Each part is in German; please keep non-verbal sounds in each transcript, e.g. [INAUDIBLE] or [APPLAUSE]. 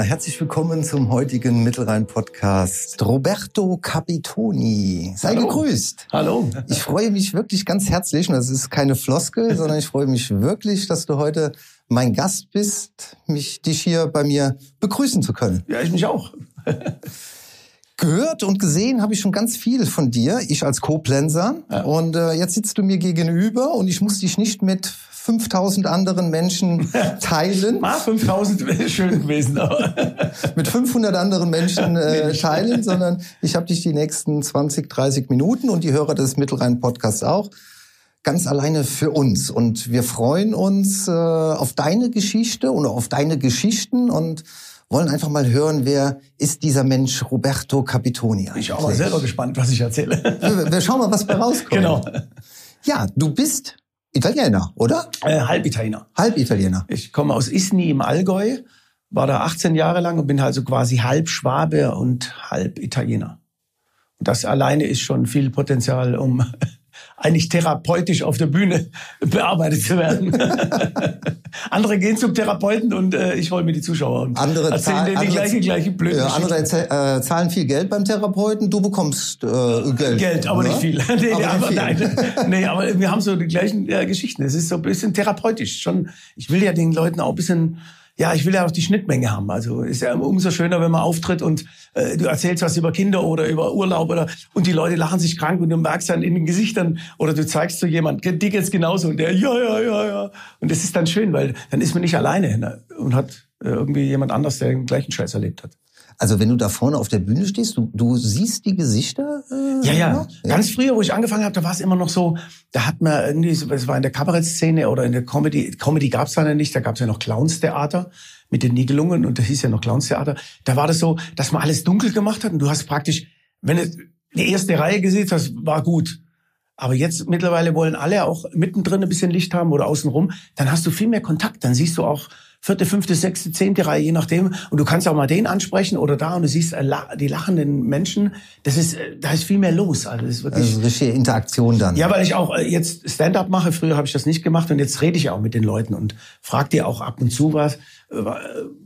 Ja, herzlich willkommen zum heutigen Mittelrhein-Podcast. Roberto Capitoni, sei Hallo. gegrüßt. Hallo. Ich freue mich wirklich ganz herzlich, und das ist keine Floskel, [LAUGHS] sondern ich freue mich wirklich, dass du heute mein Gast bist, mich dich hier bei mir begrüßen zu können. Ja, ich mich auch. [LAUGHS] Gehört und gesehen habe ich schon ganz viel von dir, ich als Koblenzer. Ja. Und äh, jetzt sitzt du mir gegenüber und ich muss dich nicht mit 5000 anderen Menschen [LAUGHS] teilen, Ah, 5000 wäre schön gewesen. Aber [LAUGHS] mit 500 anderen Menschen äh, teilen, sondern ich habe dich die nächsten 20, 30 Minuten und die Hörer des Mittelrhein-Podcasts auch ganz alleine für uns. Und wir freuen uns äh, auf deine Geschichte und auf deine Geschichten und wollen einfach mal hören, wer ist dieser Mensch Roberto Capitoni ich bin auch mal eigentlich? selber gespannt, was ich erzähle. Wir, wir schauen mal, was bei rauskommt. genau. Ja, du bist Italiener, oder? Äh, Halbitaliener. Halbitaliener. Ich komme aus Isny im Allgäu, war da 18 Jahre lang und bin also quasi halb Schwabe und halb Italiener. Und das alleine ist schon viel Potenzial, um eigentlich therapeutisch auf der Bühne [LAUGHS] bearbeitet zu werden. [LAUGHS] andere gehen zum Therapeuten und äh, ich hole mir die Zuschauer und Andere erzählen zahl- denen die gleiche, gleiche blöde Ja, andere äh, zahlen viel Geld beim Therapeuten, du bekommst äh, Geld. Geld, aber ne? nicht viel. [LAUGHS] nee, Aber aber, nein. nee, aber wir haben so die gleichen ja, Geschichten. Es ist so ein bisschen therapeutisch. Schon, ich will ja den Leuten auch ein bisschen, ja, ich will ja auch die Schnittmenge haben. Also ist ja umso schöner, wenn man auftritt und äh, du erzählst was über Kinder oder über Urlaub oder und die Leute lachen sich krank und du merkst dann in den Gesichtern oder du zeigst zu jemand, dir geht's genauso und der ja ja ja ja und das ist dann schön, weil dann ist man nicht alleine ne? und hat äh, irgendwie jemand anders, der den gleichen Scheiß erlebt hat. Also wenn du da vorne auf der Bühne stehst, du, du siehst die Gesichter? Äh, Ja, ja. noch? Ganz früher, wo ich angefangen habe, da war es immer noch so, da hat man irgendwie, es war in der Kabarettszene oder in der Comedy, Comedy gab es dann ja nicht, da gab es ja noch Clownstheater mit den Nibelungen und das hieß ja noch Clownstheater. Da war das so, dass man alles dunkel gemacht hat und du hast praktisch, wenn du die erste Reihe gesehen hast, war gut. Aber jetzt mittlerweile wollen alle auch mittendrin ein bisschen Licht haben oder außenrum. Dann hast du viel mehr Kontakt. Dann siehst du auch vierte, fünfte, sechste, zehnte Reihe, je nachdem. Und du kannst auch mal den ansprechen oder da und du siehst äh, die lachenden Menschen. Das ist, äh, da ist viel mehr los. Also das ist wirklich. Also richtige Interaktion dann. Ja, weil ich auch äh, jetzt Stand-up mache. Früher habe ich das nicht gemacht und jetzt rede ich auch mit den Leuten und frag dir auch ab und zu was,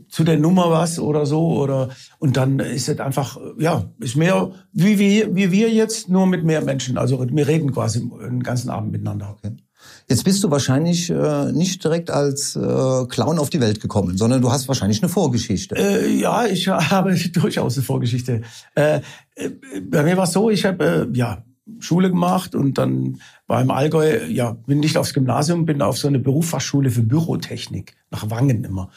zu der Nummer was oder so oder und dann ist es einfach, ja, ist mehr wie wir, wie wir jetzt, nur mit mehr Menschen. Also wir reden quasi den ganzen Abend miteinander. Jetzt bist du wahrscheinlich äh, nicht direkt als äh, Clown auf die Welt gekommen, sondern du hast wahrscheinlich eine Vorgeschichte. Äh, ja, ich [LAUGHS] habe durchaus eine Vorgeschichte. Äh, äh, bei mir war es so, ich habe äh, ja Schule gemacht und dann war im Allgäu, ja, bin nicht aufs Gymnasium, bin auf so eine Berufsfachschule für Bürotechnik nach Wangen immer.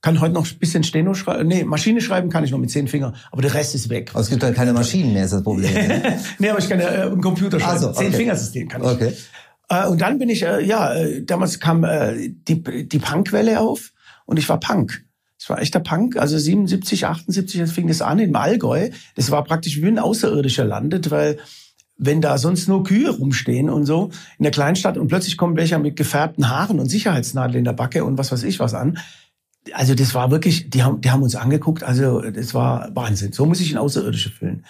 Kann heute noch ein bisschen Steno schreiben. Nee, Maschine schreiben kann ich noch mit zehn Fingern, aber der Rest ist weg. Aber es gibt halt keine Maschinen mehr, ist das Problem. Ne? [LAUGHS] nee, aber ich kann ja äh, einen Computer schreiben. Also, okay. Zehn Fingersystem kann ich. Okay. Äh, und dann bin ich, äh, ja, äh, damals kam die, die Punkwelle auf und ich war Punk. Es war echter Punk, also 77, 78 das fing das an im Allgäu. Das war praktisch wie ein Außerirdischer landet, weil wenn da sonst nur Kühe rumstehen und so in der Kleinstadt und plötzlich kommen welche mit gefärbten Haaren und Sicherheitsnadeln in der Backe und was weiß ich was an. Also das war wirklich, die haben, die haben uns angeguckt, also das war Wahnsinn. So muss ich ein Außerirdische fühlen.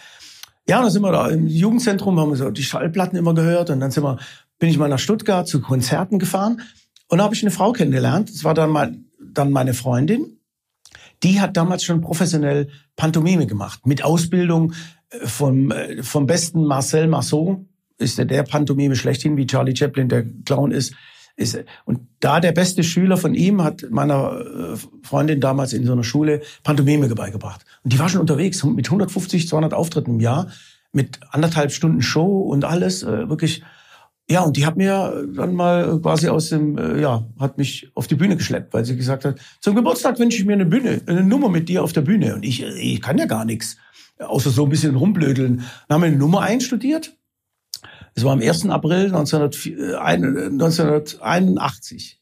Ja, und dann sind wir da im Jugendzentrum, haben wir so die Schallplatten immer gehört und dann sind wir, bin ich mal nach Stuttgart zu Konzerten gefahren und da habe ich eine Frau kennengelernt. Das war dann mal dann meine Freundin. Die hat damals schon professionell Pantomime gemacht mit Ausbildung äh, vom äh, vom besten Marcel Marceau ist der, der Pantomime schlechthin, wie Charlie Chaplin der Clown ist. Ist, und da der beste Schüler von ihm hat meiner äh, Freundin damals in so einer Schule Pantomime beigebracht. Und die war schon unterwegs mit 150, 200 Auftritten im Jahr, mit anderthalb Stunden Show und alles, wirklich. Ja, und die hat mir dann mal quasi aus dem, äh, ja, hat mich auf die Bühne geschleppt, weil sie gesagt hat, zum Geburtstag wünsche ich mir eine Bühne, eine Nummer mit dir auf der Bühne. Und ich, äh, ich kann ja gar nichts, außer so ein bisschen rumblödeln. Dann haben wir eine Nummer einstudiert. Es war am 1. April 1904 äh, 1981.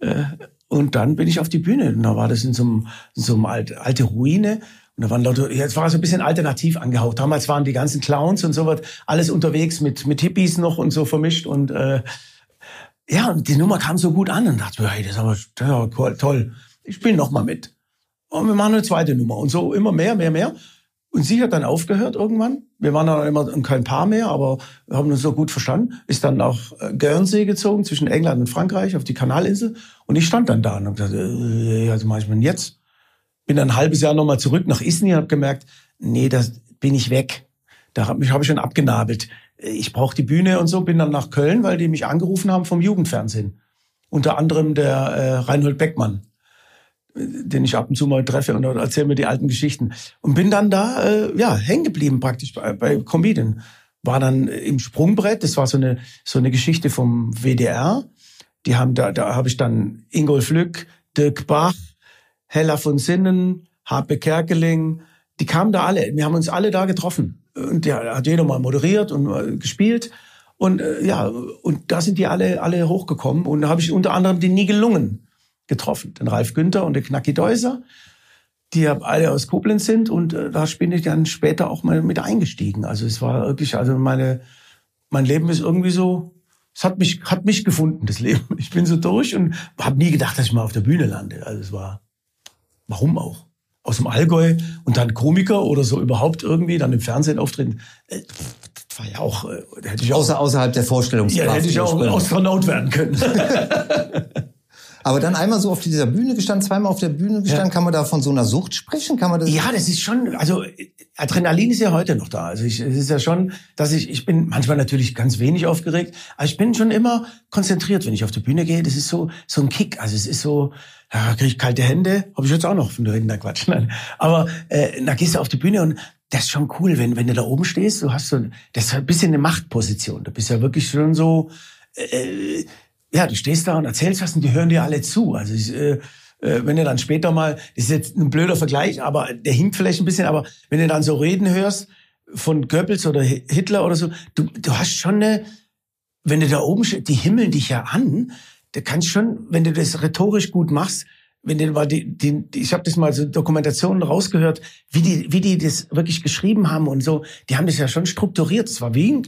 Äh, Und dann bin ich auf die Bühne. Und da war das in so einem, in so einem alte, alte Ruine. Und da waren Leute, jetzt war es ein bisschen alternativ angehaucht. Damals waren die ganzen Clowns und so was alles unterwegs mit, mit Hippies noch und so vermischt. Und äh, ja, und die Nummer kam so gut an und dachte mir, hey, das ist aber das ist aber toll. Ich spiele noch mal mit. Und wir machen eine zweite Nummer. Und so immer mehr, mehr, mehr. Und sie hat dann aufgehört irgendwann. Wir waren dann immer kein Paar mehr, aber haben uns so gut verstanden. Ist dann nach äh, Guernsey gezogen, zwischen England und Frankreich, auf die Kanalinsel. Und ich stand dann da und habe gesagt, äh, also mache ich denn jetzt? Bin dann ein halbes Jahr nochmal zurück nach Isny und habe gemerkt, nee, da bin ich weg. Da habe ich, hab ich schon abgenabelt. Ich brauche die Bühne und so, bin dann nach Köln, weil die mich angerufen haben vom Jugendfernsehen. Unter anderem der äh, Reinhold Beckmann, den ich ab und zu mal treffe und erzähle mir die alten Geschichten. Und bin dann da äh, ja hängen geblieben praktisch bei, bei Comedian. War dann im Sprungbrett, das war so eine, so eine Geschichte vom WDR. Die haben da, da habe ich dann Ingolf Lück, Dirk Bach, Hella von Sinnen, Harpe Kerkeling, die kamen da alle. Wir haben uns alle da getroffen. Und der hat jeder mal moderiert und gespielt. Und äh, ja, und da sind die alle, alle hochgekommen. Und da habe ich unter anderem die Nigelungen getroffen. Den Ralf Günther und den Knacki Deuser, die ja alle aus Koblenz sind. Und äh, da bin ich dann später auch mal mit eingestiegen. Also es war wirklich, also meine, mein Leben ist irgendwie so, es hat mich, hat mich gefunden, das Leben. [LAUGHS] Ich bin so durch und habe nie gedacht, dass ich mal auf der Bühne lande. Also es war, warum auch? Aus dem Allgäu und dann Komiker oder so überhaupt irgendwie, dann im Fernsehen auftreten. Äh, das war ja auch, äh, hätte ich auch Außer, außerhalb der Vorstellungskraft. Ja, hätte ich auch Astronaut werden können. [LAUGHS] Aber dann einmal so auf dieser Bühne gestanden, zweimal auf der Bühne gestanden, ja. kann man da von so einer Sucht sprechen? Kann man das? Ja, das ist schon, also Adrenalin ist ja heute noch da. Also ich, es ist ja schon, dass ich, ich bin manchmal natürlich ganz wenig aufgeregt, aber ich bin schon immer konzentriert, wenn ich auf die Bühne gehe. Das ist so, so ein Kick. Also es ist so, ja, kriege ich kalte Hände, habe ich jetzt auch noch von der Hände Quatsch. Nein. Aber äh, da gehst du auf die Bühne und das ist schon cool, wenn, wenn du da oben stehst, du hast so, das ist ein bisschen eine Machtposition. Du bist ja wirklich schon so, äh, ja, du stehst da und erzählst was und die hören dir alle zu. Also ich, äh, äh, wenn du dann später mal, das ist jetzt ein blöder Vergleich, aber der hinkt vielleicht ein bisschen, aber wenn du dann so Reden hörst von Goebbels oder Hitler oder so, du, du hast schon eine, wenn du da oben stehst, die himmeln dich ja an, du kannst schon, wenn du das rhetorisch gut machst, wenn du mal die, die ich habe das mal so Dokumentationen rausgehört, wie die, wie die das wirklich geschrieben haben und so, die haben das ja schon strukturiert. Es war wie ein,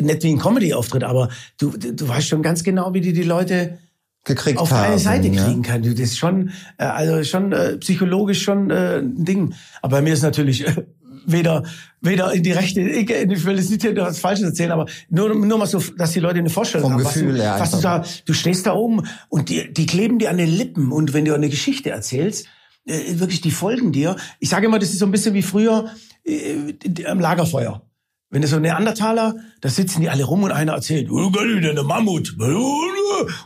nicht wie ein Comedy-Auftritt, aber du, du weißt schon ganz genau, wie die die Leute gekriegt auf deine Seite kriegen kann. Das ist schon, äh, also schon äh, psychologisch schon äh, ein Ding. Aber bei mir ist natürlich äh, weder weder in die rechte Ecke, ich will jetzt nicht hier was Falsches erzählen, aber nur, nur mal so, dass die Leute eine Vorstellung Vom haben. Gefühl, was du, was du da, du stehst da oben und die, die kleben dir an den Lippen und wenn du eine Geschichte erzählst, äh, wirklich, die folgen dir. Ich sage immer, das ist so ein bisschen wie früher äh, am Lagerfeuer. Wenn du so Neandertaler, da sitzen die alle rum und einer erzählt, oh der Mammut.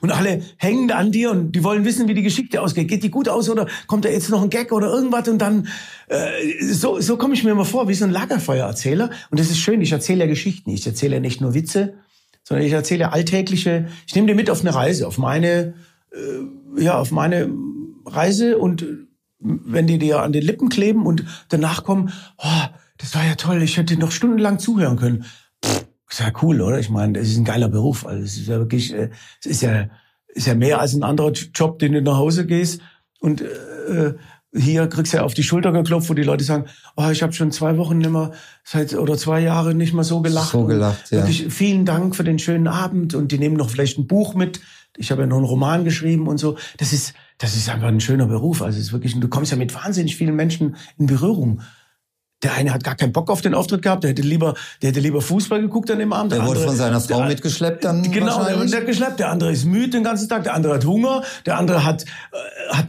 Und alle hängen da an dir und die wollen wissen, wie die Geschichte ausgeht. Geht die gut aus oder kommt da jetzt noch ein Gag oder irgendwas? Und dann, äh, so, so komme ich mir immer vor, wie so ein Lagerfeuererzähler. Und das ist schön, ich erzähle ja Geschichten. Ich erzähle ja nicht nur Witze, sondern ich erzähle alltägliche, ich nehme dir mit auf eine Reise, auf meine, äh, ja, auf meine Reise und wenn die dir an den Lippen kleben und danach kommen, oh, das war ja toll, ich hätte noch stundenlang zuhören können. Pff, ist ja cool, oder? Ich meine, das ist ein geiler Beruf. Also es ist ja wirklich, äh, es ist ja, ist ja mehr als ein anderer Job, den du nach Hause gehst und äh, hier kriegst du ja auf die Schulter geklopft, wo die Leute sagen, oh, ich habe schon zwei Wochen nicht mehr seit oder zwei Jahre nicht mehr so gelacht. So gelacht, ja. Wirklich vielen Dank für den schönen Abend und die nehmen noch vielleicht ein Buch mit. Ich habe ja noch einen Roman geschrieben und so. Das ist, das ist einfach ein schöner Beruf. Also es ist wirklich, du kommst ja mit wahnsinnig vielen Menschen in Berührung. Der eine hat gar keinen Bock auf den Auftritt gehabt, der hätte lieber, der hätte lieber Fußball geguckt an dem Abend. Der, der wurde von seiner Frau der, mitgeschleppt dann Genau, der wird geschleppt. Der andere ist müde den ganzen Tag, der andere hat Hunger, der andere hat, äh, hat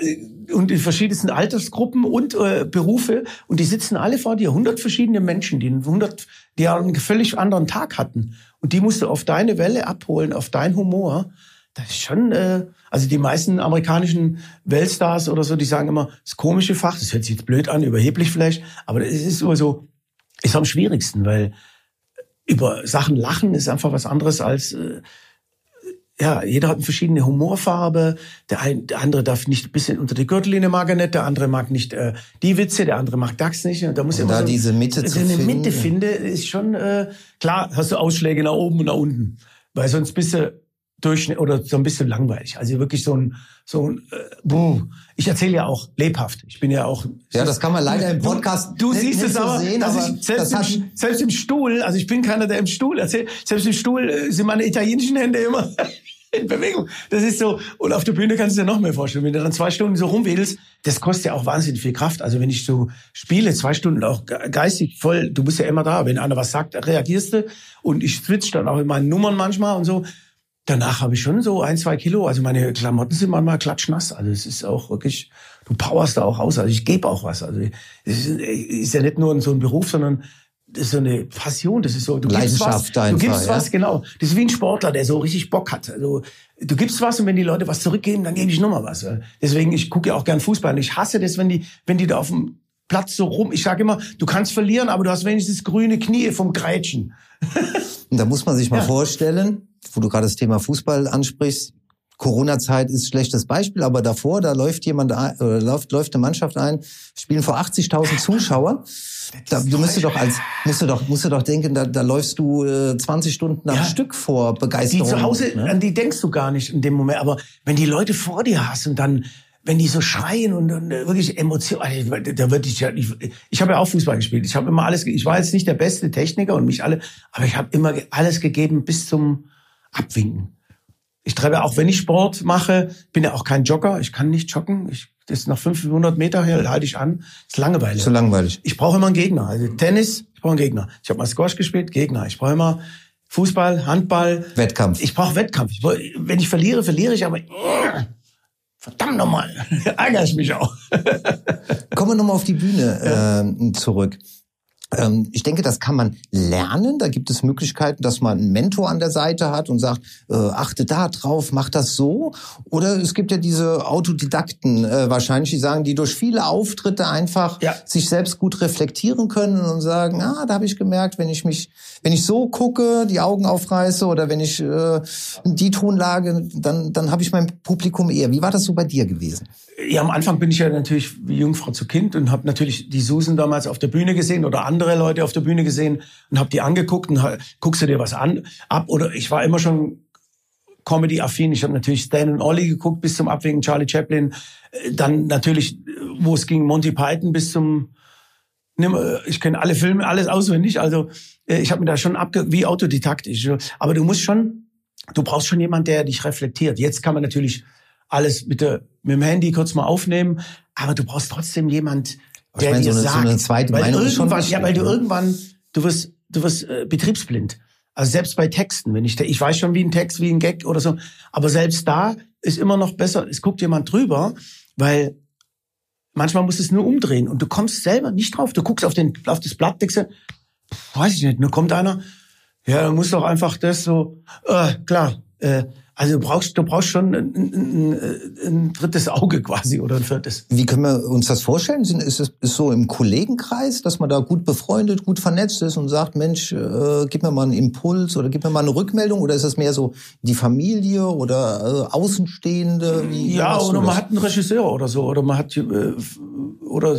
äh, und in verschiedensten Altersgruppen und äh, Berufe. Und die sitzen alle vor dir, 100 verschiedene Menschen, die 100, die einen völlig anderen Tag hatten. Und die musst du auf deine Welle abholen, auf dein Humor. Das ist schon, äh, also die meisten amerikanischen Weltstars oder so, die sagen immer, das komische Fach, das hört sich jetzt blöd an, überheblich vielleicht, aber es ist immer so, ist am schwierigsten, weil über Sachen lachen ist einfach was anderes als, äh, ja, jeder hat eine verschiedene Humorfarbe. Der, ein, der andere darf nicht ein bisschen unter die Gürtellinie mag er nicht, der andere mag nicht äh, die Witze, der andere mag DAX nicht. Und da muss und da so, diese Mitte zu finden. Eine Mitte finde, ist schon äh, klar. Hast du Ausschläge nach oben und nach unten, weil sonst bist du Durchschnitt oder so ein bisschen langweilig. Also wirklich so ein so ein äh, buh. ich erzähle ja auch lebhaft. Ich bin ja auch Ja, das kann man leider im Podcast Du, du siehst nicht es aber, sehen, dass aber ich selbst, das im, selbst im Stuhl, also ich bin keiner, der im Stuhl erzählt. Selbst im Stuhl äh, sind meine italienischen Hände immer [LAUGHS] in Bewegung. Das ist so und auf der Bühne kannst du dir noch mehr vorstellen, wenn du dann zwei Stunden so rumwedelst, das kostet ja auch wahnsinnig viel Kraft. Also wenn ich so spiele, zwei Stunden auch geistig voll, du bist ja immer da. Wenn einer was sagt, reagierst du und ich switch dann auch in meinen Nummern manchmal und so danach habe ich schon so ein, zwei Kilo. Also meine Klamotten sind manchmal klatschnass. Also es ist auch wirklich, du powerst da auch aus. Also ich gebe auch was. Also es ist, ist ja nicht nur so ein Beruf, sondern das ist so eine Passion. Das ist so, du gibst was, einfach, du gibst ja? was, genau. Das ist wie ein Sportler, der so richtig Bock hat. Also du gibst was und wenn die Leute was zurückgeben, dann gebe ich nochmal was. Deswegen, ich gucke ja auch gern Fußball. Und ich hasse das, wenn die, wenn die da auf dem Platz so rum. Ich sage immer, du kannst verlieren, aber du hast wenigstens grüne Knie vom Grätschen. [LAUGHS] und da muss man sich mal Ja. vorstellen, wo du gerade das Thema Fußball ansprichst. Corona-Zeit ist schlechtes Beispiel, aber davor, da läuft jemand ein, oder läuft, läuft eine Mannschaft ein, spielen vor 80.000 Zuschauer. Da, du müsstest doch als, musst du doch, musst du doch denken, da, da läufst du äh, 20 Stunden am Ja. Stück vor Die Begeisterung. zu Hause, ne? an die denkst du gar nicht in dem Moment. Aber wenn die Leute vor dir hast und dann, wenn die so schreien und, und äh, wirklich Emotionen, also, da würde ich ja, ich, ich habe ja auch Fußball gespielt. Ich habe immer alles, ich war jetzt nicht der beste Techniker und mich alle, aber ich habe immer alles gegeben bis zum Abwinken. Ich treibe auch, wenn ich Sport mache, bin ja auch kein Jogger. Ich kann nicht joggen. Ich, das ist nach 500 Meter hier, halte ich an. Das ist Langeweile. so langweilig. Ich brauche immer einen Gegner. Also Tennis, ich brauche einen Gegner. Ich habe mal Squash gespielt, Gegner. Ich brauche immer Fußball, Handball. Wettkampf. Ich brauche Wettkampf. Ich, brauch- wenn ich verliere, verliere ich, aber verdammt nochmal, [LAUGHS] ärgere ich mich auch. Kommen wir nochmal auf die Bühne äh, zurück. Ähm, ich denke, das kann man lernen. Da gibt es Möglichkeiten, dass man einen Mentor an der Seite hat und sagt, äh, achte da drauf, mach das so. Oder es gibt ja diese Autodidakten äh, wahrscheinlich, die sagen, die durch viele Auftritte einfach Ja. sich selbst gut reflektieren können und sagen, ah, da habe ich gemerkt, wenn ich mich, wenn ich so gucke, die Augen aufreiße oder wenn ich äh, die Tonlage, dann, dann habe ich mein Publikum eher. Wie war das so bei dir gewesen? Ja, am Anfang bin ich ja natürlich wie Jungfrau zu Kind und habe natürlich die Susan damals auf der Bühne gesehen oder andere Leute auf der Bühne gesehen und habe die angeguckt und guckst du dir was an ab oder ich war immer schon Comedy-affin. Ich habe natürlich Stan und Ollie geguckt bis zum Abwägen Charlie Chaplin, Äh, dann natürlich, äh, wo es ging, Monty Python bis zum äh, ich kenne alle Filme, alles auswendig. Also ich habe mir da schon abge wie autodidaktisch. Aber du musst schon, du brauchst schon jemand, der dich reflektiert. Jetzt kann man natürlich alles mit, der, mit dem Handy kurz mal aufnehmen, aber du brauchst trotzdem jemand, Aber ich der meine, dir so eine- so sagt, eine zweite weil Meinung ist schon irgendwann, wichtig, ja, weil du ne? irgendwann, du wirst, du wirst äh, betriebsblind. Also selbst bei Texten, wenn ich, ich weiß schon wie ein Text, wie ein Gag oder so, aber selbst da ist immer noch besser, es guckt jemand drüber, weil manchmal musst du es nur umdrehen und du kommst selber nicht drauf. Du guckst auf, den, auf das Blatt, denkst du, weiß ich nicht, nur kommt einer, ja, du musst doch einfach das so, äh, klar, äh, also du brauchst, du brauchst schon ein, ein, ein, drittes Auge quasi oder ein viertes. Wie können wir uns das vorstellen? Ist es ist so im Kollegenkreis, dass man da gut befreundet, gut vernetzt ist und sagt, Mensch, äh, gib mir mal einen Impuls oder gib mir mal eine Rückmeldung? Oder ist es mehr so die Familie oder äh, Außenstehende? Wie, Ja, oder man das? hat einen Regisseur oder so, oder man hat äh, oder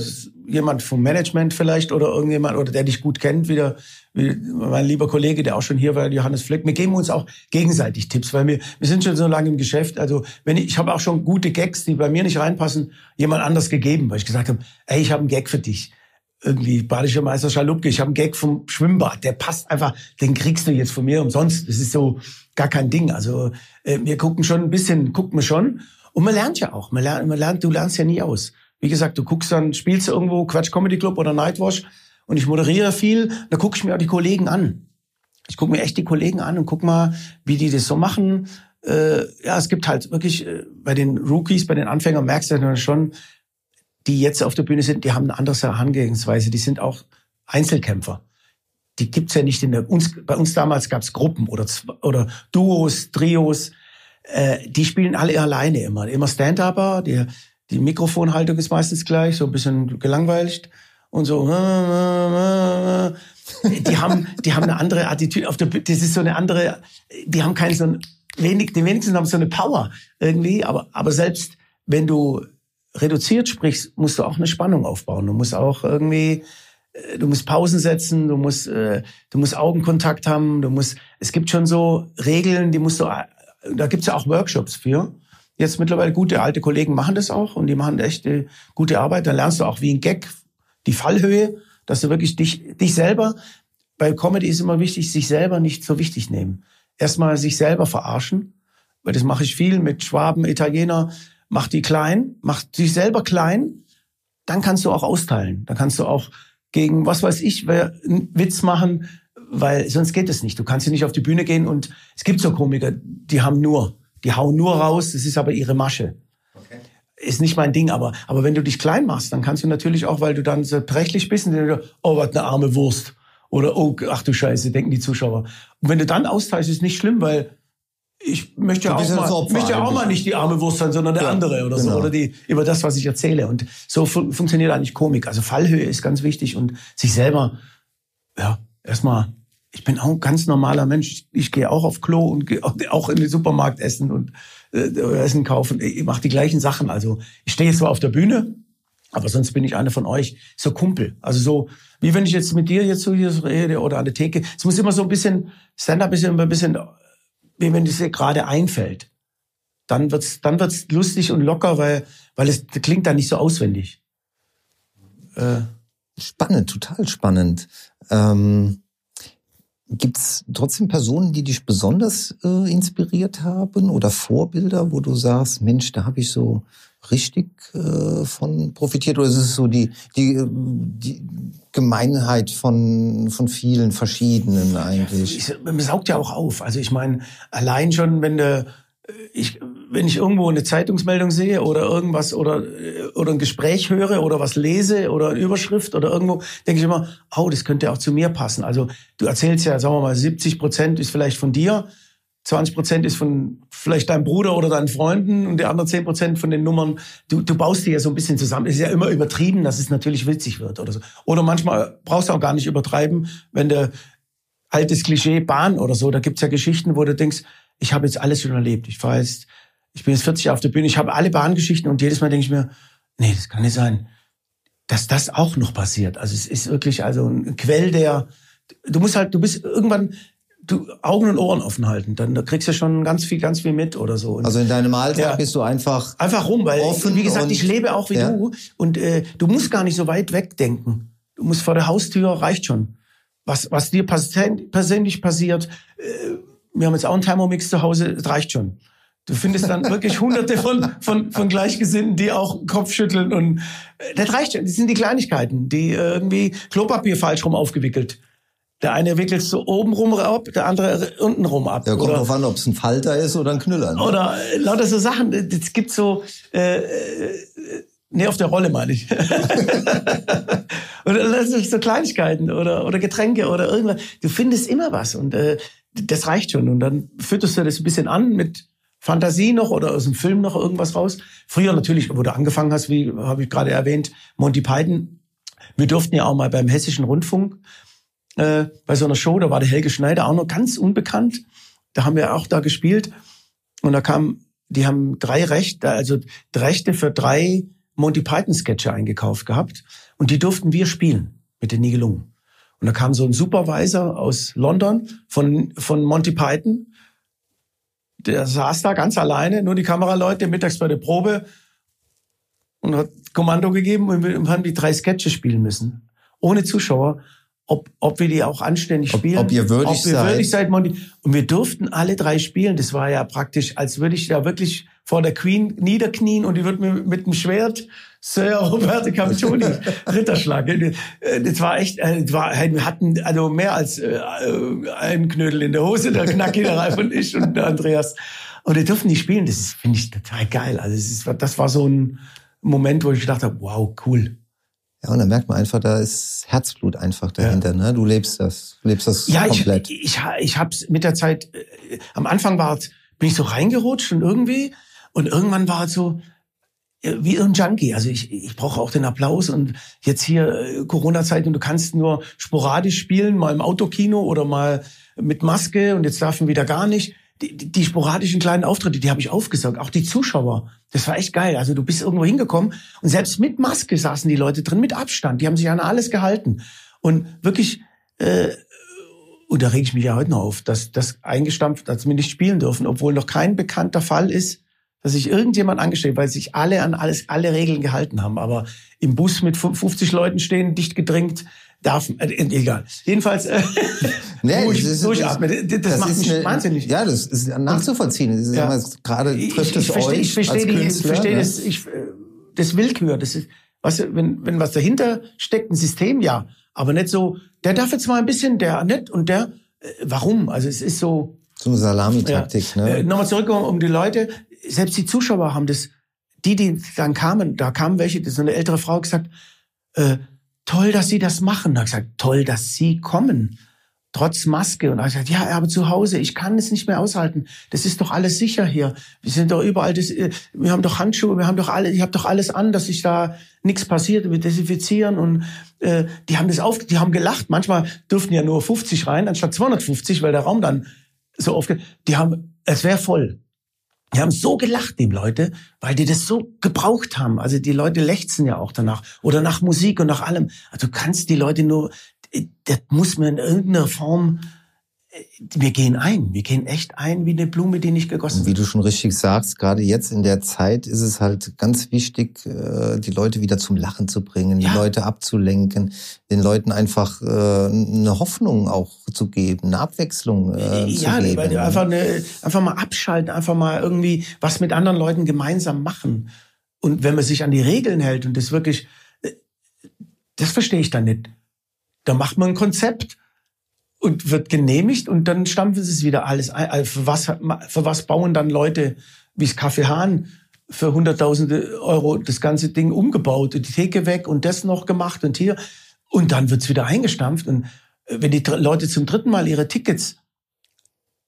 jemand vom Management vielleicht oder irgendjemand oder der dich gut kennt, wieder wie mein lieber Kollege, der auch schon hier war, Johannes Fleck. Wir geben uns auch gegenseitig Tipps, weil wir wir sind schon so lange im Geschäft. Also wenn ich, ich habe auch schon gute Gags, die bei mir nicht reinpassen, jemand anders gegeben, weil ich gesagt habe, ey, ich habe einen Gag für dich. Irgendwie Badischer Meister Schalupke, ich habe einen Gag vom Schwimmbad, der passt einfach, den kriegst du jetzt von mir umsonst. Das ist so gar kein Ding. Also äh, wir gucken schon ein bisschen, gucken wir schon. Und man lernt ja auch. Man lernt, man lernt, du lernst ja nie aus. Wie gesagt, du guckst dann, spielst irgendwo Quatsch Comedy Club oder Nightwash und ich moderiere viel, da gucke ich mir auch die Kollegen an. Ich gucke mir echt die Kollegen an und guck mal, wie die das so machen. Äh, ja, es gibt halt wirklich äh, bei den Rookies, bei den Anfängern merkst du dann schon, die jetzt auf der Bühne sind, die haben eine andere Herangehensweise. Die sind auch Einzelkämpfer. Die gibt's ja nicht in der uns. Bei uns damals gab's Gruppen oder oder Duos, Trios. Äh, die spielen alle alleine immer. Immer Stand-Upper. Die, die Mikrofonhaltung ist meistens gleich, so ein bisschen gelangweilt und so. Die haben, die haben eine andere Attitüde auf der. Das ist so eine andere. Die haben keinen so ein wenig. Die wenigsten haben so eine Power irgendwie. Aber aber selbst wenn du reduziert sprichst, musst du auch eine Spannung aufbauen. Du musst auch irgendwie, äh, du musst Pausen setzen, du musst, äh, du musst Augenkontakt haben, du musst, es gibt schon so Regeln, die musst du, äh, da gibt's ja auch Workshops für. Jetzt mittlerweile gute alte Kollegen machen das auch und die machen echt gute Arbeit. Dann lernst du auch wie ein Gag die Fallhöhe, dass du wirklich dich, dich selber, bei Comedy ist immer wichtig, sich selber nicht so wichtig nehmen. Erstmal sich selber verarschen, weil das mache ich viel mit Schwaben, Italiener, mach die klein, mach dich selber klein, dann kannst du auch austeilen. Dann kannst du auch gegen, was weiß ich, einen Witz machen, weil sonst geht es nicht. Du kannst ja nicht auf die Bühne gehen und es gibt so Komiker, die haben nur, die hauen nur raus, das ist aber ihre Masche. Ist nicht mein Ding, aber, aber wenn du dich klein machst, dann kannst du natürlich auch, weil du dann so prächtig bist, und dann, oh, was eine arme Wurst. Oder, oh, ach du Scheiße, denken die Zuschauer. Und wenn du dann austeichst, ist nicht schlimm, weil ich möchte ja auch, mal, möchte ja auch mal nicht die arme Wurst sein, sondern der ja, andere oder so. Genau. Oder die, über das, was ich erzähle. Und so fun funktioniert eigentlich Komik. Also Fallhöhe ist ganz wichtig und sich selber, ja, erstmal, ich bin auch ein ganz normaler Mensch. Ich, ich gehe auch auf Klo und gehe auch in den Supermarkt essen und äh, Essen kaufen. Ich mache die gleichen Sachen. Also ich stehe zwar auf der Bühne, aber sonst bin ich einer von euch, so Kumpel. Also so, wie wenn ich jetzt mit dir jetzt so hier rede oder an der Theke. Es muss immer so ein bisschen, Stand-up ist immer ein bisschen wie wenn es dir gerade einfällt. Dann wird's, dann wird's lustig und locker, weil, weil es klingt dann nicht so auswendig. Äh. Spannend, total spannend. Ähm, Gibt es trotzdem Personen, die dich besonders äh, inspiriert haben oder Vorbilder, wo du sagst, Mensch, da habe ich so richtig äh, von profitiert? Oder ist es so die, die, die Gemeinheit von, von vielen verschiedenen eigentlich? Ja, man saugt ja auch auf. Also ich meine, allein schon, wenn du ich, wenn ich irgendwo eine Zeitungsmeldung sehe oder irgendwas oder, oder ein Gespräch höre oder was lese oder eine Überschrift oder irgendwo, denke ich immer, oh, das könnte auch zu mir passen. Also du erzählst ja, sagen wir mal, 70 Prozent ist vielleicht von dir, 20 Prozent ist von vielleicht deinem Bruder oder deinen Freunden und die anderen 10 Prozent von den Nummern, du, du baust die ja so ein bisschen zusammen. Es ist ja immer übertrieben, dass es natürlich witzig wird oder so. Oder manchmal brauchst du auch gar nicht übertreiben, wenn du altes Klischee Bahn oder so, da gibt's ja Geschichten, wo du denkst, ich habe jetzt alles schon erlebt. Ich jetzt, ich bin jetzt 40 Jahre auf der Bühne, ich habe alle Bahngeschichten und jedes Mal denke ich mir, nee, das kann nicht sein, dass das auch noch passiert. Also es ist wirklich also ein Quell der, du musst halt, du bist irgendwann, du Augen und Ohren offen halten, dann da kriegst du schon ganz viel, ganz viel mit oder so. Und also in deinem Alltag ja, bist du einfach einfach rum, weil offen wie gesagt, ich lebe auch wie ja. du und äh, du musst gar nicht so weit wegdenken. Du musst vor der Haustür reicht schon. Was was dir persönlich passiert, äh, wir haben jetzt auch einen Thermomix zu Hause, das reicht schon. Du findest dann wirklich hunderte von, von, von Gleichgesinnten, die auch Kopf schütteln und äh, das reicht schon. Das sind die Kleinigkeiten, die irgendwie Klopapier falsch rum aufgewickelt. Der eine wickelt so oben rum ab, der andere unten rum ab. Ja, kommt oder, drauf an, ob es ein Falter ist oder ein Knüller. Ne? Oder äh, lauter so Sachen. Es gibt so, äh, äh, nee, auf der Rolle meine ich. [LAUGHS] oder das sind so Kleinigkeiten oder, oder Getränke oder irgendwas. Du findest immer was und äh, das reicht schon. Und dann fütterst du das ein bisschen an mit Fantasie noch oder aus dem Film noch irgendwas raus. Früher natürlich, wo du angefangen hast, wie habe ich gerade erwähnt, Monty Python. Wir durften ja auch mal beim Hessischen Rundfunk äh, bei so einer Show, da war der Helge Schneider auch noch ganz unbekannt. Da haben wir auch da gespielt. Und da kam, die haben drei Rechte, also Rechte für drei Monty Python Sketche eingekauft gehabt. Und die durften wir spielen mit den Nibelungen. Und da kam so ein Supervisor aus London von, von Monty Python. Der saß da ganz alleine, nur die Kameraleute mittags bei der Probe und hat Kommando gegeben und wir haben die drei Sketche spielen müssen. Ohne Zuschauer. Ob, ob wir die auch anständig spielen. Ob, ob ihr würdig ob wir seid. würdig seid, Monty. Und wir durften alle drei spielen. Das war ja praktisch, als würde ich da wirklich vor der Queen niederknien und die wird mir mit dem Schwert Sir Roberto Capitoni [LAUGHS] Ritterschlag. Das war echt, äh, das war, wir hatten also mehr als äh, einen Knödel in der Hose, der Knacki, der Ralf und ich und der Andreas. Und wir durften nicht spielen. Das finde ich total geil. Also das, ist, das war so ein Moment, wo ich gedacht habe, wow, cool. Ja, und dann merkt man einfach, da ist Herzblut einfach dahinter. Ja. Ne? Du lebst das, du lebst das ja, komplett. Ja, ich, ich, ich habe es mit der Zeit. Äh, am Anfang war bin ich so reingerutscht und irgendwie und irgendwann war es so äh, wie ein Junkie. Also ich, ich brauche auch den Applaus und jetzt hier äh, Corona-Zeit und du kannst nur sporadisch spielen, mal im Autokino oder mal mit Maske und jetzt darf man wieder gar nicht. Die, die, die sporadischen kleinen Auftritte, die habe ich aufgesaugt. Auch die Zuschauer, das war echt geil. Also du bist irgendwo hingekommen und selbst mit Maske saßen die Leute drin, mit Abstand. Die haben sich an alles gehalten. Und wirklich, äh, und da reg ich mich ja heute noch auf, dass das eingestampft, dass wir nicht spielen dürfen, obwohl noch kein bekannter Fall ist, dass sich irgendjemand angestellt, weil sich alle an alles, alle Regeln gehalten haben. Aber im Bus mit 50 Leuten stehen, dicht gedrängt, darf, äh, egal. Jedenfalls, äh, [LAUGHS] nee, [LAUGHS] durch, das, durchatmen. Das, das, das macht mich eine, wahnsinnig. Ja, das ist nachzuvollziehen. Das ist ja. gerade trifft ich, es verstehe, euch ich verstehe, die, ich verstehe ne? das, ich, äh, das Willkür. Das ist, was, wenn, wenn was dahinter steckt, ein System, ja. aber nicht so, der darf jetzt mal ein bisschen, der nicht und der, äh, warum? Also es ist so. So eine Salamitaktik, ja. ne? Äh, Nochmal zurück um, um die Leute, selbst die Zuschauer haben das, die, die dann kamen, da kamen welche, so eine ältere Frau gesagt, äh, toll, dass Sie das machen. Da habe ich gesagt, toll, dass Sie kommen trotz Maske. Und er hat gesagt, ja, aber zu Hause, ich kann es nicht mehr aushalten. Das ist doch alles sicher hier. Wir sind doch überall, das, äh, wir haben doch Handschuhe, wir haben doch alle, ich habe doch alles an, dass sich da nichts passiert. Wir desinfizieren und äh, die haben das auf, die haben gelacht. Manchmal durften ja nur 50 rein, anstatt 250, weil der Raum dann so oft, die haben, es wäre voll. Die haben so gelacht, die Leute, weil die das so gebraucht haben. Also die Leute lechzen ja auch danach. Oder nach Musik und nach allem. Also du kannst die Leute nur, das muss man in irgendeiner Form, wir gehen ein. Wir gehen echt ein wie eine Blume, die nicht gegossen ist. Wie du schon richtig sagst, gerade jetzt in der Zeit ist es halt ganz wichtig, äh, die Leute wieder zum Lachen zu bringen, die ja. Leute abzulenken, den Leuten einfach äh, eine Hoffnung auch zu geben, eine Abwechslung äh, zu ja, geben. Ja, einfach, eine, einfach mal abschalten, einfach mal irgendwie was mit anderen Leuten gemeinsam machen. Und wenn man sich an die Regeln hält und das wirklich, das verstehe ich dann nicht. Da macht man ein Konzept und wird genehmigt und dann stampfen sie es wieder alles ein. Also für was, für was bauen dann Leute wie das Kaffee Hahn für hunderttausende Euro das ganze Ding umgebaut und die Theke weg und das noch gemacht und hier. Und dann wird's wieder eingestampft. Und äh, wenn die Leute zum dritten Mal ihre Tickets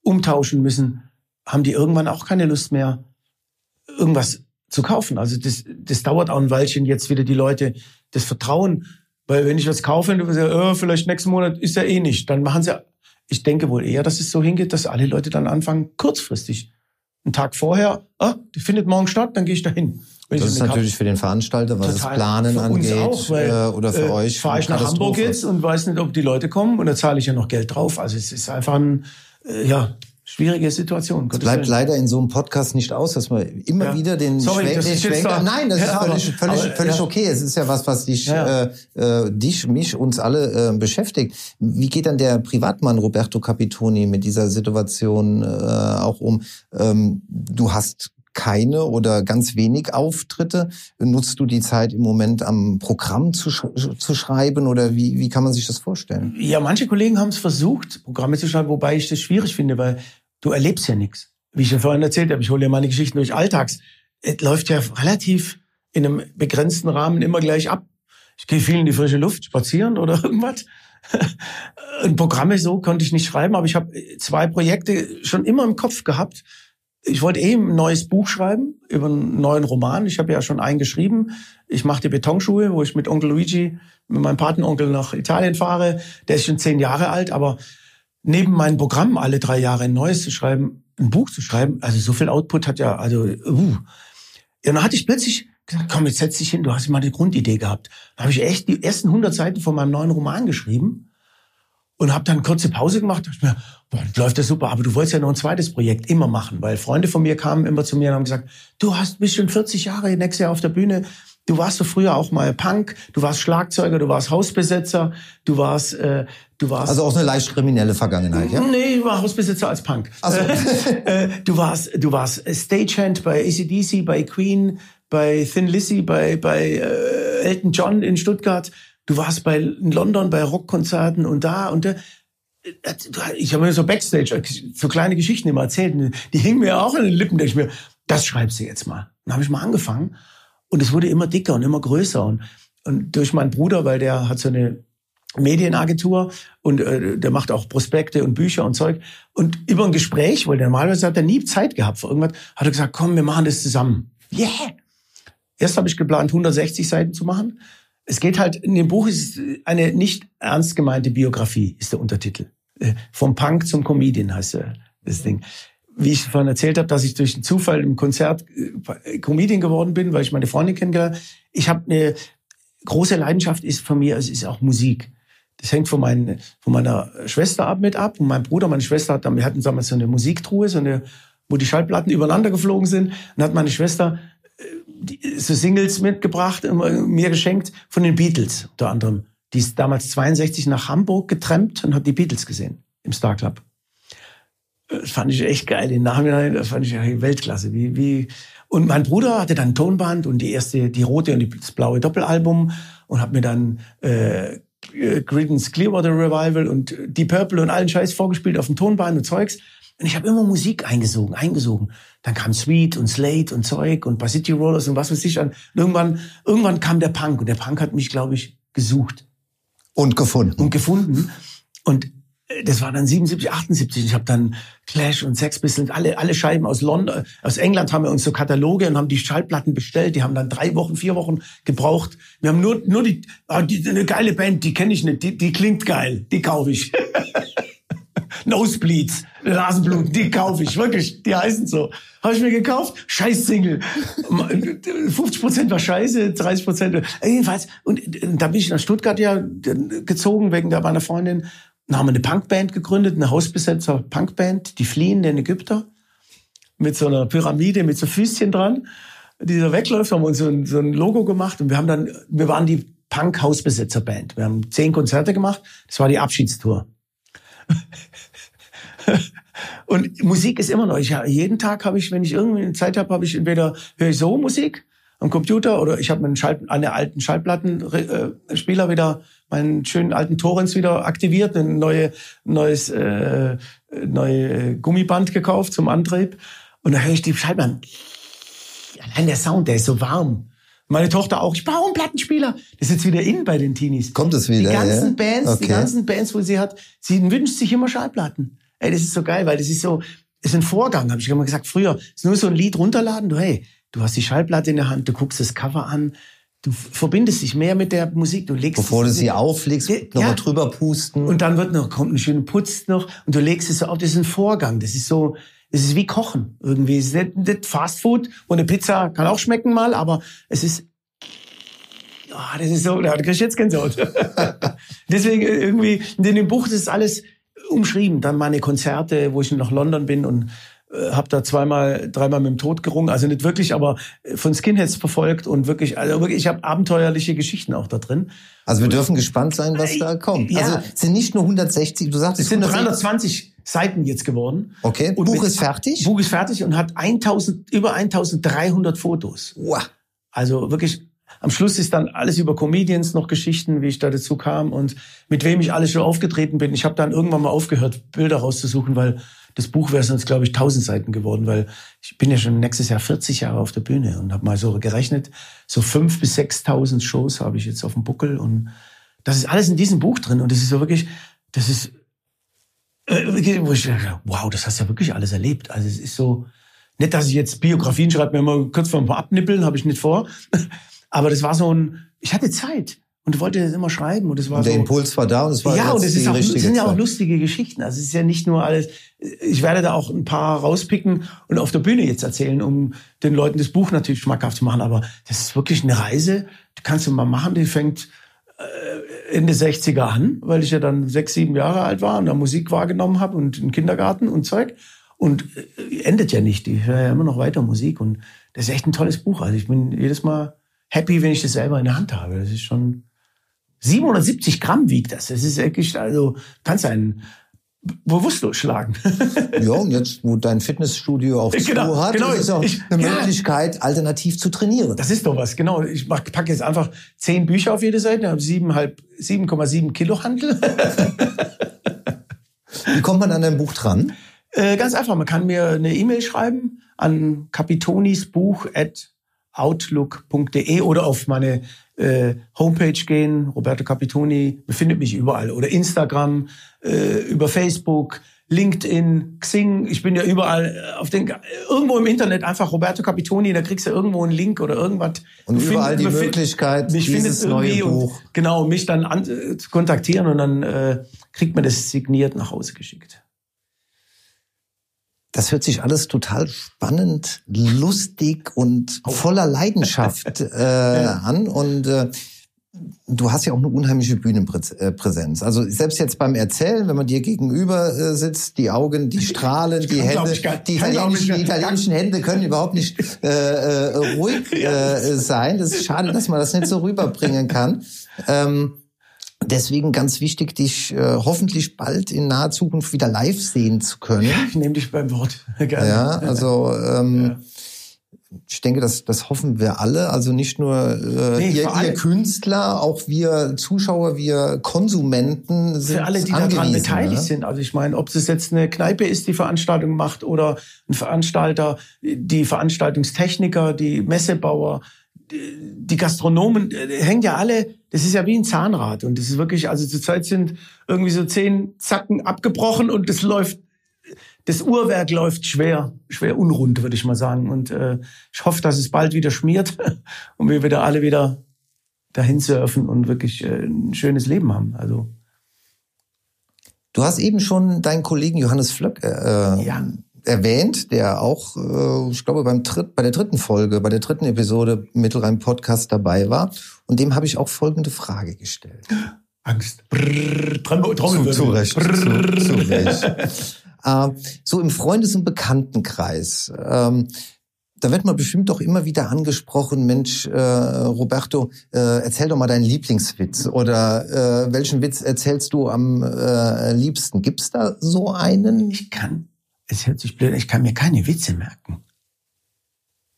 umtauschen müssen, haben die irgendwann auch keine Lust mehr, irgendwas zu kaufen. Also das, das dauert auch ein Weilchen, jetzt wieder die Leute das Vertrauen weil wenn ich was kaufe und du sagst, oh, vielleicht nächsten Monat ist ja eh nicht, dann machen sie, ich denke wohl eher, dass es so hingeht, dass alle Leute dann anfangen, kurzfristig, einen Tag vorher, ah, die findet morgen statt, dann gehe ich dahin. das ist natürlich für den Veranstalter, was das Planen angeht, auch, weil, äh, oder für äh, euch. Fahre ich nach Hamburg jetzt und weiß nicht, ob die Leute kommen und da zahle ich ja noch Geld drauf. Also es ist einfach ein, äh, ja, schwierige Situation. Es bleibt leider in so einem Podcast nicht aus, dass man immer ja. wieder den, Sorry, Schwenk, den Schwenker. Nein, das ja, ist völlig, völlig, aber, völlig ja. okay. Es ist ja was, was dich, äh, äh, dich, mich, uns alle äh, beschäftigt. Wie geht dann der Privatmann Roberto Capitoni mit dieser Situation äh, auch um? Ähm, du hast keine oder ganz wenig Auftritte. Nutzt du die Zeit im Moment am Programm zu, sch zu schreiben oder wie, wie kann man sich das vorstellen? Ja, manche Kollegen haben es versucht, Programme zu schreiben, wobei ich das schwierig finde, weil du erlebst ja nichts. Wie ich ja vorhin erzählt habe, ich hole ja meine Geschichten durch Alltags. Es läuft ja relativ in einem begrenzten Rahmen immer gleich ab. Ich gehe viel in die frische Luft, spazieren oder [LAUGHS] irgendwas. Und Programme so konnte ich nicht schreiben, aber ich habe zwei Projekte schon immer im Kopf gehabt ich wollte eben ein neues Buch schreiben über einen neuen Roman. Ich habe ja schon einen geschrieben. Ich mache die Betonschuhe, wo ich mit Onkel Luigi, mit meinem Patenonkel nach Italien fahre. Der ist schon zehn Jahre alt, aber neben meinem Programm alle drei Jahre ein neues zu schreiben, ein Buch zu schreiben, also so viel Output hat ja, also, uh. Ja, dann hatte ich plötzlich gesagt, komm, jetzt setz dich hin, du hast mal eine Grundidee gehabt. Dann habe ich echt die ersten 100 Seiten von meinem neuen Roman geschrieben und habe dann kurze Pause gemacht. Dachte mir, boah, das läuft ja super, aber du wolltest ja noch ein zweites Projekt immer machen, weil Freunde von mir kamen immer zu mir und haben gesagt, du hast bist schon 40 Jahre nächstes Jahr auf der Bühne. Du warst so früher auch mal Punk, du warst Schlagzeuger, du warst Hausbesetzer, du warst, äh, du warst. Also auch eine leicht kriminelle Vergangenheit, ja? Nee, ich war Hausbesitzer als Punk. Ach so. [LAUGHS] äh, du warst, du warst Stagehand bei ACDC, bei Queen, bei Thin Lizzy, bei bei äh, Elton John in Stuttgart. Du warst bei in London bei Rockkonzerten und da und da. Ich habe mir so Backstage so kleine Geschichten immer erzählt. Die hingen mir auch in den Lippen. Denke ich mir, das schreibst du jetzt mal. Dann habe ich mal angefangen und es wurde immer dicker und immer größer und und durch meinen Bruder, weil der hat so eine Medienagentur und äh, der macht auch Prospekte und Bücher und Zeug. Und über ein Gespräch, weil der normalerweise hat er nie Zeit gehabt für irgendwas, hat er gesagt, komm, wir machen das zusammen. Yeah! Erst habe ich geplant, 160 Seiten zu machen es geht halt, in dem Buch ist eine nicht ernst gemeinte Biografie, ist der Untertitel. Äh, vom Punk zum Comedian heißt das Ding. Wie ich vorhin erzählt habe, dass ich durch einen Zufall im Konzert äh, Comedian geworden bin, weil ich meine Freundin kennengelernt Ich habe eine große Leidenschaft ist von mir, es ist auch Musik. Das hängt von, meinen, von meiner Schwester ab mit ab. Und mein Bruder, meine Schwester hat, wir hatten damals so eine Musiktruhe, so eine, wo die Schallplatten übereinander geflogen sind. Und hat meine Schwester so Singles mitgebracht, mir geschenkt von den Beatles unter anderem. Die ist damals 62 nach Hamburg getrennt und hat die Beatles gesehen im Star Club. Das fand ich echt geil. Den Nachhinein, das fand ich Weltklasse. Wie, wie. Und mein Bruder hatte dann Tonband und die erste, die rote und das blaue Doppelalbum und hat mir dann äh, äh, Creedence Clearwater Revival und die Purple und allen Scheiß vorgespielt auf dem Tonband und Zeugs. Und ich habe immer Musik eingesogen, eingesogen. Dann kam Sweet und Slate und Zeug und City Rollers und was weiß ich. Und irgendwann, irgendwann kam der Punk und der Punk hat mich, glaube ich, gesucht. Und gefunden. Und gefunden. Und das war dann 77, 78. Ich habe dann Clash und Sex Pistols, alle, alle Scheiben aus London, aus England haben wir uns so Kataloge und haben die Schallplatten bestellt. Die haben dann drei Wochen, vier Wochen gebraucht. Wir haben nur, nur die, oh, die eine geile Band, die kenne ich nicht, die, die klingt geil, die kaufe ich. [LAUGHS] Nosebleeds, Nasenbluten, die kaufe ich, wirklich, die heißen so. Habe ich mir gekauft, scheiß Single. 50 Prozent war scheiße, 30 Prozent. Jedenfalls, und da bin ich nach Stuttgart ja gezogen, wegen da meiner Freundin. Dann haben wir eine Punkband gegründet, eine Hausbesetzer Punkband, die fliehen den Ägypter, mit so einer Pyramide, mit so Füßchen dran. Dieser wegläuft, haben wir uns so ein, so ein Logo gemacht und wir haben dann, wir waren die Punk-Hausbesetzer-Band. Wir haben zehn Konzerte gemacht, das war die Abschiedstour. [LAUGHS] und Musik ist immer noch. Ich, jeden Tag habe ich, wenn ich irgendwie Zeit habe, habe ich entweder höre ich so Musik am Computer oder ich habe meinen Schall, eine alten Schallplattenspieler äh, wieder, meinen schönen alten Torrens wieder aktiviert, ein neue, neues äh, neue Gummiband gekauft zum Antrieb und dann höre ich die Schallplatten. Allein der Sound, der ist so warm. Meine Tochter auch, ich brauche einen Plattenspieler. Das ist jetzt wieder in bei den Teenies. Kommt es wieder? Die ganzen ja? Bands, okay. die ganzen Bands, wo sie hat, sie wünscht sich immer Schallplatten. Ey, das ist so geil, weil das ist so, ist ein Vorgang, habe ich immer gesagt. Früher ist nur so ein Lied runterladen, du, hey, du hast die Schallplatte in der Hand, du guckst das Cover an, du verbindest dich mehr mit der Musik, du legst Bevor du sie auflegst, ja, nochmal drüber pusten. Und dann wird noch, kommt ein schöner Putz noch und du legst es so auf, das ist ein Vorgang, das ist so, es ist wie Kochen irgendwie. Es ist nicht, nicht Fast Food und eine Pizza kann auch schmecken mal, aber es ist oh, das ist so, da krieg ich jetzt Gänsehaut. [LAUGHS] Deswegen äh, irgendwie, in dem Buch das ist alles umschrieben. Dann meine Konzerte, wo ich nach London bin und äh, habe da zweimal, dreimal mit dem Tod gerungen. Also nicht wirklich, aber äh, von Skinheads verfolgt und wirklich, also wirklich, ich habe abenteuerliche Geschichten auch da drin. Also wir dürfen gespannt sein, was da kommt. Ja. Also es sind nicht nur 160, du sagst, es sind 320 Seiten jetzt geworden. Okay, und Buch ist fertig? Buch ist fertig und hat 1000, über 1300 Fotos. Wow. Also wirklich am Schluss ist dann alles über Comedians noch Geschichten, wie ich da dazu kam und mit wem ich alles schon aufgetreten bin. Ich habe dann irgendwann mal aufgehört, Bilder rauszusuchen, weil das Buch wäre sonst, glaube ich, tausend Seiten geworden, weil ich bin ja schon nächstes Jahr 40 Jahre auf der Bühne und habe mal so gerechnet, so fünf bis sechstausend Shows habe ich jetzt auf dem Buckel und das ist alles in diesem Buch drin und das ist so wirklich, das ist, äh, wo ich, wow, das hast du ja wirklich alles erlebt. Also es ist so, nicht, dass ich jetzt Biografien schreibe, mir mal kurz vor ein paar abnippeln, habe ich nicht vor. Aber das war so ein, ich hatte Zeit und wollte das immer schreiben und es war und der so, Impuls war da und es war ja und es ist auch, sind ja auch lustige Geschichten. Also es ist ja nicht nur alles. Ich werde da auch ein paar rauspicken und auf der Bühne jetzt erzählen, um den Leuten das Buch natürlich schmackhaft zu machen. Aber das ist wirklich eine Reise. Die kannst du mal machen. Die fängt äh, Ende 60er an, weil ich ja dann sechs, sieben Jahre alt war und da Musik wahrgenommen habe und im Kindergarten und Zeug. Und äh, endet ja nicht. Ich höre ja immer noch weiter Musik und das ist echt ein tolles Buch. Also ich bin jedes Mal happy, wenn ich das selber in der Hand habe. Das ist schon 770 Gramm wiegt das. Das ist wirklich, also kannst einen bewusstlos schlagen. [LAUGHS] ja, und jetzt, wo dein Fitnessstudio auch genau, zu hat, genau, ist auch ich, eine ja, Möglichkeit, alternativ zu trainieren. Das ist doch was, genau. Ich packe jetzt einfach zehn Bücher auf jede Seite, habe 7,7 Kilo Handel. [LAUGHS] Wie kommt man an dein Buch dran? Äh, ganz einfach, man kann mir eine E-Mail schreiben an kapitonisbuch@ outlook.de oder auf meine äh, Homepage gehen, Roberto Capitoni, befindet mich überall. Oder Instagram, äh, über Facebook, LinkedIn, Xing, ich bin ja überall äh, auf den irgendwo im Internet einfach Roberto Capitoni, da kriegst du irgendwo einen Link oder irgendwas. Und du überall find, die Möglichkeit, mich dieses neue Buch. Und, genau, mich dann an, äh, zu kontaktieren und dann äh, kriegt man das signiert nach Hause geschickt. Das hört sich alles total spannend, lustig und voller Leidenschaft [LAUGHS] äh, an. Und äh, du hast ja auch eine unheimliche Bühnenpräsenz. Also selbst jetzt beim Erzählen, wenn man dir gegenüber äh, sitzt, die Augen, die strahlen, die Hände, die italienischen, die italienischen Hände können überhaupt nicht [LAUGHS] äh, äh, ruhig äh, sein. Das ist schade, dass man das nicht so rüberbringen kann. Ähm, Deswegen ganz wichtig, dich äh, hoffentlich bald in naher Zukunft wieder live sehen zu können. Ja, ich nehme dich beim Wort. [LAUGHS] Gerne. Ja, also ähm, ja. ich denke, das, das hoffen wir alle. Also nicht nur äh, Nee, ihr, ihr Künstler, auch wir Zuschauer, wir Konsumenten sind für alle, die daran beteiligt ne? sind. Also ich meine, ob es jetzt eine Kneipe ist, die Veranstaltung macht oder ein Veranstalter, die Veranstaltungstechniker, die Messebauer, die Gastronomen, äh, hängt ja alle, das ist ja wie ein Zahnrad und das ist wirklich, also zurzeit sind irgendwie so zehn Zacken abgebrochen und das läuft, das Uhrwerk läuft schwer, schwer unrund, würde ich mal sagen und äh, ich hoffe, dass es bald wieder schmiert und [LAUGHS] wir wieder alle wieder dahin surfen und wirklich äh, ein schönes Leben haben. Also Du hast eben schon deinen Kollegen Johannes Flöck äh, Ja. Erwähnt, der auch, äh, ich glaube, beim Dritt, bei der dritten Folge, bei der dritten Episode Mittelrhein Podcast dabei war. Und dem habe ich auch folgende Frage gestellt. [GASPS] Angst. Brrr, Trommel, Zu, Trommelwirbel. zu Recht. Zu, Brrr. zu Recht. äh, so im Freundes- und Bekanntenkreis. Ähm, da wird man bestimmt doch immer wieder angesprochen, Mensch, äh, Roberto, äh, erzähl doch mal deinen Lieblingswitz oder äh, welchen Witz erzählst du am äh, liebsten? Gibt's da so einen? Ich kann, es hört sich blöd, ich kann mir keine Witze merken.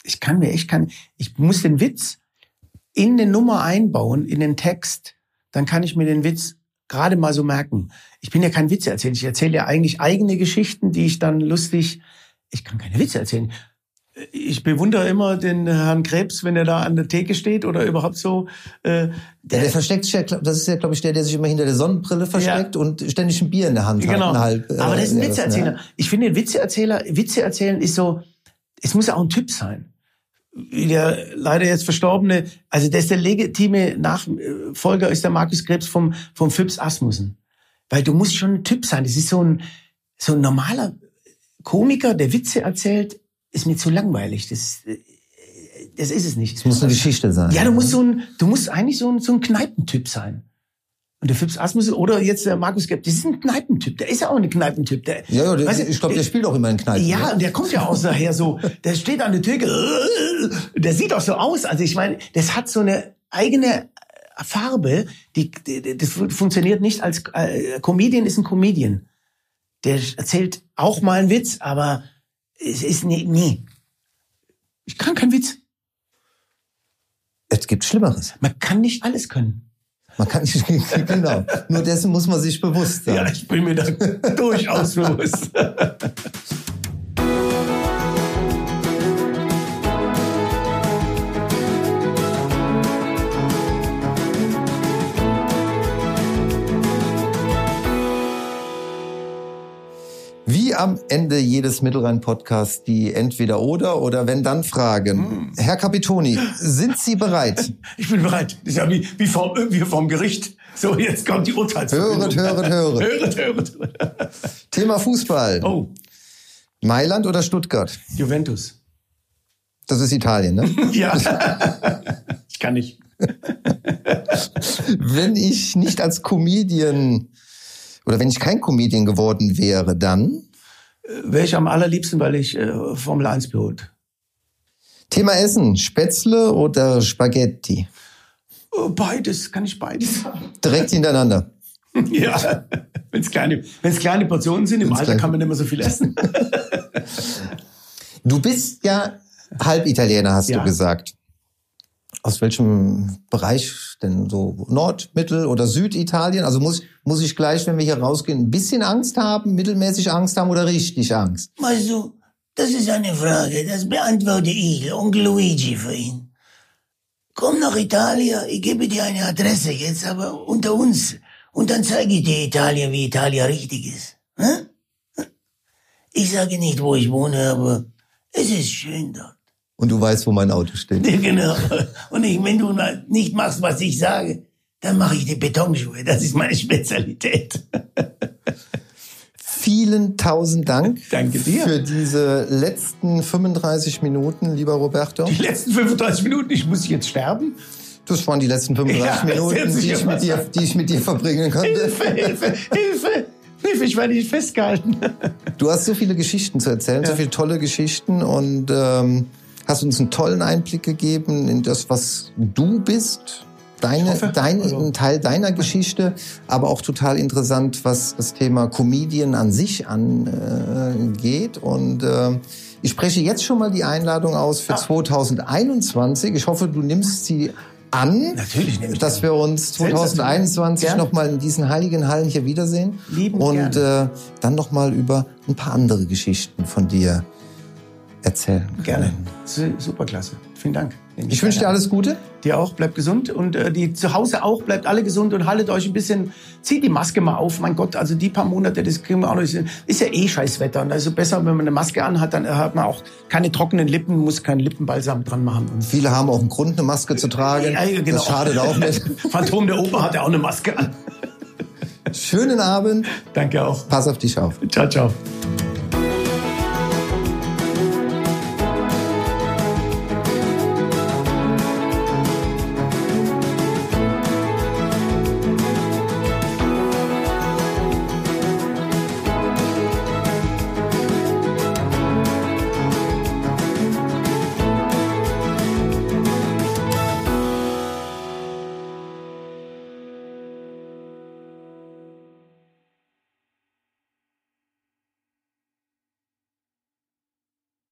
Ich kann mir, ich kann, ich muss den Witz in eine Nummer einbauen, in den Text, dann kann ich mir den Witz gerade mal so merken. Ich bin ja kein Witzeerzähler, ich erzähle ja eigentlich eigene Geschichten, die ich dann lustig, ich kann keine Witze erzählen. Ich bewundere immer den Herrn Krebs, wenn er da an der Theke steht oder überhaupt so. Äh, Ja, der versteckt sich ja, das ist ja, glaube ich, der, der sich immer hinter der Sonnenbrille versteckt und ständig ein Bier in der Hand hat. Genau. Ein halb, äh, Aber das ist ein ja, Witzeerzähler. ne? Ich finde, Witzeerzähler, Witze erzählen ist so, es muss ja auch ein Typ sein. Der leider jetzt verstorbene, also der ist der legitime Nachfolger, ist der Markus Krebs vom, vom Phipps Asmussen. Weil du musst schon ein Typ sein. Das ist so ein, so ein normaler Komiker, der Witze erzählt, ist mir zu langweilig. Das, äh, das ist es nicht. Es muss eine Geschichte sein. Ja, du musst so ein, du musst eigentlich so ein, so ein Kneipentyp sein. Und der Phipps Asmussen oder jetzt der Markus Gepp, das ist ein Kneipentyp. Der ist ja auch ein Kneipentyp. Der, Ja, ja, der, Weißt du, ich glaube, der spielt auch immer in Kneipen. ja, ne? und der kommt ja aus daher so, der steht an der Theke, [LAUGHS] der sieht auch so aus. Also ich meine, das hat so eine eigene Farbe, die das funktioniert nicht als äh, Comedian ist ein Comedian. Der erzählt auch mal einen Witz, aber es ist nie, nie. Ich kann keinen Witz. Es gibt Schlimmeres. Man kann nicht alles können. Man kann nicht, [LAUGHS] genau. Nur dessen muss man sich bewusst sein. Ja, ich bin mir da durchaus bewusst. [LAUGHS] am Ende jedes Mittelrhein-Podcasts die Entweder-Oder oder Wenn-Dann-Fragen. Herr Capitoni, sind Sie bereit? [LAUGHS] Ich bin bereit. Das ist ja wie, wie, vom, wie vom Gericht. So, jetzt kommt die Urteilsverkündung. Höret, höret, höret. Höret, höret, höret. Thema Fußball. Oh, Mailand oder Stuttgart? Juventus. Das ist Italien, ne? [LAUGHS] Ja. [LAUGHS] ich kann nicht. wenn ich nicht als Comedian oder wenn ich kein Comedian geworden wäre, dann Wäre ich am allerliebsten, weil ich äh, Formel 1 Pilot. Thema Essen, Spätzle oder Spaghetti? Oh, Beides, kann ich beides haben. [LAUGHS] Direkt hintereinander. [LAUGHS] ja, wenn es kleine, wenn's kleine Portionen sind, im Wenn's Alter kann man nicht mehr so viel essen. [LAUGHS] Du bist ja Halbitaliener, hast Ja. du gesagt. Aus welchem Bereich denn so Nord-, Mittel- oder Süditalien? Also muss, muss ich gleich, wenn wir hier rausgehen, ein bisschen Angst haben, mittelmäßig Angst haben oder richtig Angst? Weißt du, das ist eine Frage, das beantworte ich, Onkel Luigi für ihn. Komm nach Italien, ich gebe dir eine Adresse jetzt, aber unter uns. Und dann zeige ich dir Italien, wie Italien richtig ist. Hä? Ich sage nicht, wo ich wohne, aber es ist schön dort. Und du weißt, wo mein Auto steht. [LAUGHS] Genau. Und ich, wenn du nicht machst, was ich sage, dann mache ich die Betonschuhe. Das ist meine Spezialität. [LAUGHS] Vielen tausend Dank Danke dir. für diese letzten 35 Minuten, lieber Roberto. Die letzten 35 Minuten, ich muss jetzt sterben. Das waren die letzten 35 Ja, Minuten, die ja ich, mit dir, die ich mit dir verbringen konnte. Hilfe, Hilfe, Hilfe, Hilfe, ich werde nicht festgehalten. Du hast so viele Geschichten zu erzählen, so viele tolle Geschichten und ähm, hast uns einen tollen Einblick gegeben in das, was du bist, deine, hoffe, dein, also- ein Teil deiner Geschichte, aber auch total interessant, was das Thema Comedian an sich angeht. Äh, und äh, Ich spreche jetzt schon mal die Einladung aus für Ah. 2021. Ich hoffe, du nimmst sie an, Natürlich nehme ich dass die wir uns Sensationell. 2021 Gerne. noch mal in diesen heiligen Hallen hier wiedersehen Liebend und gerne. äh, dann noch mal über ein paar andere Geschichten von dir erzählen. Gerne. Su- Superklasse. Vielen Dank. Ich wünsche dir alles Gute. Dir auch, bleibt gesund und äh, die zu Hause auch, bleibt alle gesund und haltet euch ein bisschen, zieht die Maske mal auf, mein Gott, also die paar Monate, das kriegen wir auch noch, ist ja eh scheiß Wetter und also besser, wenn man eine Maske anhat, dann hat man auch keine trockenen Lippen, muss keinen Lippenbalsam dran machen. Und Viele haben auch einen Grund, eine Maske zu tragen. Ja, ja, genau. Das schadet auch nicht. [LAUGHS] Phantom der Oper hat ja auch eine Maske an. Schönen Abend. Danke auch. Pass auf dich auf. Ciao, ciao.